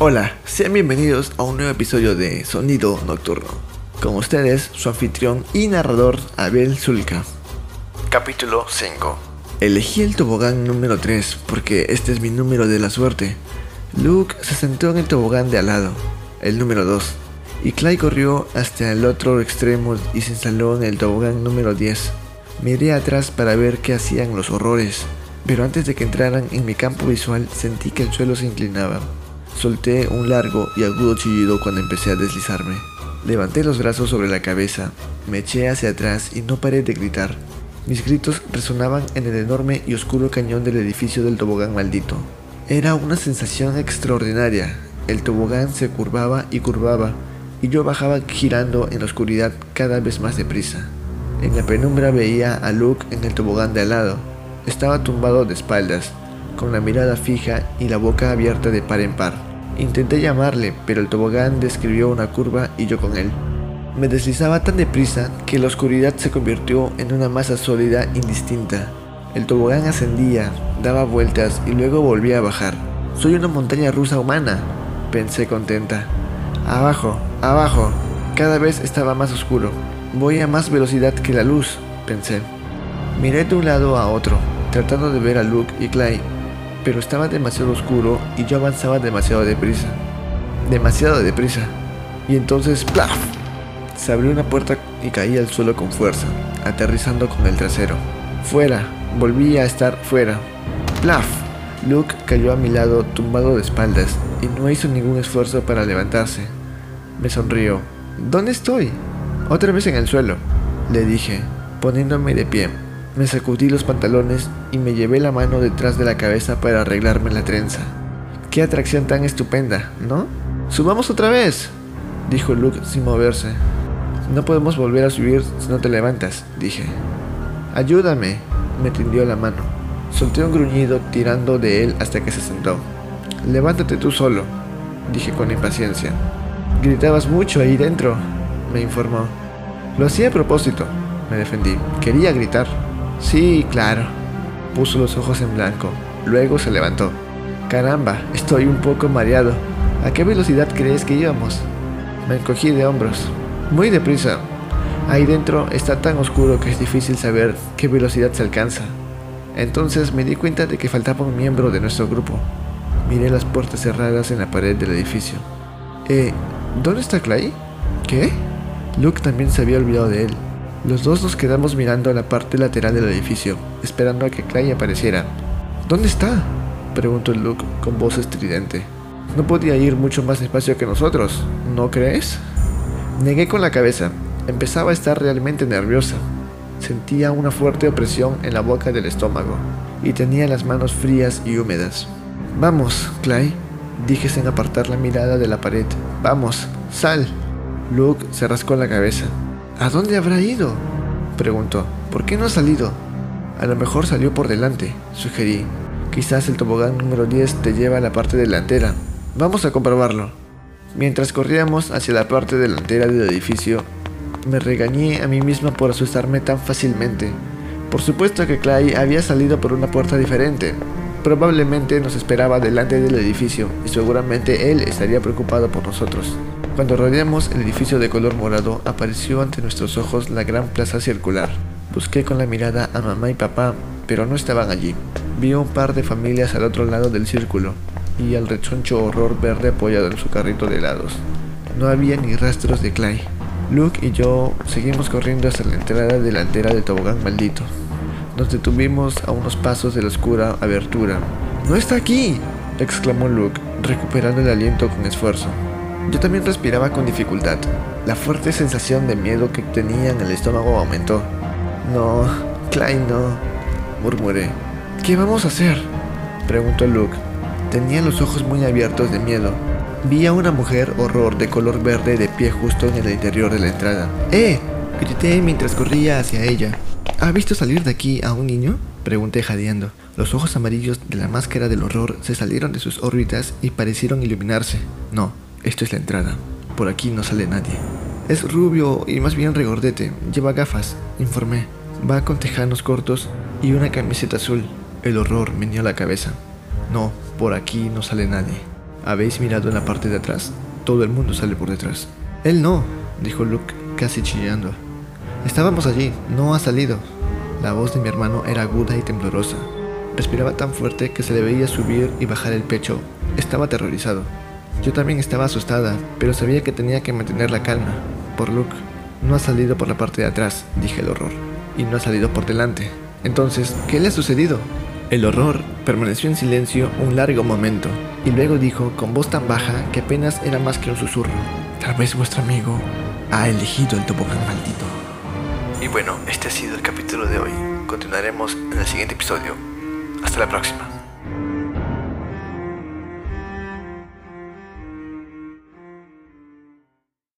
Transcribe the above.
Hola, sean bienvenidos a un nuevo episodio de Sonido Nocturno. Con ustedes, su anfitrión y narrador Abel Zulka. Capítulo 5. Elegí el tobogán número 3 porque este es mi número de la suerte. Luke se sentó en el tobogán de al lado, el número 2, y Clay corrió hasta el otro extremo y se instaló en el tobogán número 10. Miré atrás para ver qué hacían los horrores, pero antes de que entraran en mi campo visual sentí que el suelo se inclinaba. Solté un largo y agudo chillido cuando empecé a deslizarme. Levanté los brazos sobre la cabeza, me eché hacia atrás y no paré de gritar. Mis gritos resonaban en el enorme y oscuro cañón del edificio del tobogán maldito. Era una sensación extraordinaria. El tobogán se curvaba y curvaba, y yo bajaba girando en la oscuridad cada vez más deprisa. En la penumbra veía a Luke en el tobogán de al lado. Estaba tumbado de espaldas, con la mirada fija y la boca abierta de par en par. Intenté llamarle, pero el tobogán describió una curva y yo con él. Me deslizaba tan deprisa que la oscuridad se convirtió en una masa sólida indistinta. El tobogán ascendía, daba vueltas y luego volvía a bajar. Soy una montaña rusa humana, pensé contenta. Abajo, abajo. Cada vez estaba más oscuro. Voy a más velocidad que la luz, pensé. Miré de un lado a otro, tratando de ver a Luke y Clay, pero estaba demasiado oscuro y yo avanzaba demasiado deprisa. Demasiado deprisa. Y entonces, ¡plaf! Se abrió una puerta y caí al suelo con fuerza, aterrizando con el trasero. Fuera, volví a estar fuera. ¡Plaf! Luke cayó a mi lado, tumbado de espaldas, y no hizo ningún esfuerzo para levantarse. Me sonrió. ¿Dónde estoy? Otra vez en el suelo, le dije, poniéndome de pie. Me sacudí los pantalones y me llevé la mano detrás de la cabeza para arreglarme la trenza. Qué atracción tan estupenda, ¿no? ¡Subamos otra vez! dijo Luke sin moverse. No podemos volver a subir si no te levantas, dije. Ayúdame, me tendió la mano. Solté un gruñido tirando de él hasta que se sentó. Levántate tú solo, dije con impaciencia. Gritabas mucho ahí dentro, me informó. Lo hacía a propósito, me defendí. Quería gritar. Sí, claro. Puso los ojos en blanco. Luego se levantó. Caramba, estoy un poco mareado. ¿A qué velocidad crees que íbamos? Me encogí de hombros. Muy deprisa. Ahí dentro está tan oscuro que es difícil saber qué velocidad se alcanza. Entonces me di cuenta de que faltaba un miembro de nuestro grupo. Miré las puertas cerradas en la pared del edificio. Eh, ¿dónde está Clay? ¿Qué? Luke también se había olvidado de él. Los dos nos quedamos mirando a la parte lateral del edificio, esperando a que Clay apareciera. ¿Dónde está? preguntó Luke con voz estridente. No podía ir mucho más despacio que nosotros, ¿no crees? Negué con la cabeza. Empezaba a estar realmente nerviosa. Sentía una fuerte opresión en la boca del estómago y tenía las manos frías y húmedas. Vamos, Clay, dije sin apartar la mirada de la pared. Vamos, sal. Luke se rascó la cabeza. ¿A dónde habrá ido? Preguntó. ¿Por qué no ha salido? A lo mejor salió por delante, sugerí. Quizás el tobogán número 10 te lleva a la parte delantera. Vamos a comprobarlo. Mientras corríamos hacia la parte delantera del edificio, me regañé a mí misma por asustarme tan fácilmente. Por supuesto que Clay había salido por una puerta diferente. Probablemente nos esperaba delante del edificio y seguramente él estaría preocupado por nosotros. Cuando rodeamos el edificio de color morado, apareció ante nuestros ojos la gran plaza circular. Busqué con la mirada a mamá y papá, pero no estaban allí. Vi un par de familias al otro lado del círculo y al rechoncho horror verde apoyado en su carrito de helados. No había ni rastros de Clay. Luke y yo seguimos corriendo hasta la entrada delantera del tobogán maldito. Nos detuvimos a unos pasos de la oscura abertura. ¡No está aquí! exclamó Luke, recuperando el aliento con esfuerzo. Yo también respiraba con dificultad. La fuerte sensación de miedo que tenía en el estómago aumentó. No, Clay no, murmuré. ¿Qué vamos a hacer? preguntó Luke. Tenía los ojos muy abiertos de miedo. Vi a una mujer horror de color verde de pie justo en el interior de la entrada. ¡Eh! grité mientras corría hacia ella. ¿Ha visto salir de aquí a un niño? Pregunté jadeando. Los ojos amarillos de la máscara del horror se salieron de sus órbitas y parecieron iluminarse. No, esto es la entrada. Por aquí no sale nadie. Es rubio y más bien regordete. Lleva gafas, informé. Va con tejanos cortos y una camiseta azul. El horror meneó la cabeza. No, por aquí no sale nadie. ¿Habéis mirado en la parte de atrás? Todo el mundo sale por detrás. Él no, dijo Luke, casi chillando. Estábamos allí, no ha salido. La voz de mi hermano era aguda y temblorosa. Respiraba tan fuerte que se le veía subir y bajar el pecho. Estaba aterrorizado. Yo también estaba asustada, pero sabía que tenía que mantener la calma. Por Luke. No ha salido por la parte de atrás, dije el horror. Y no ha salido por delante. Entonces, ¿qué le ha sucedido? El horror permaneció en silencio un largo momento y luego dijo con voz tan baja que apenas era más que un susurro. Tal vez vuestro amigo ha elegido el tobogán maldito. Y bueno, este ha sido el capítulo de hoy. Continuaremos en el siguiente episodio. Hasta la próxima.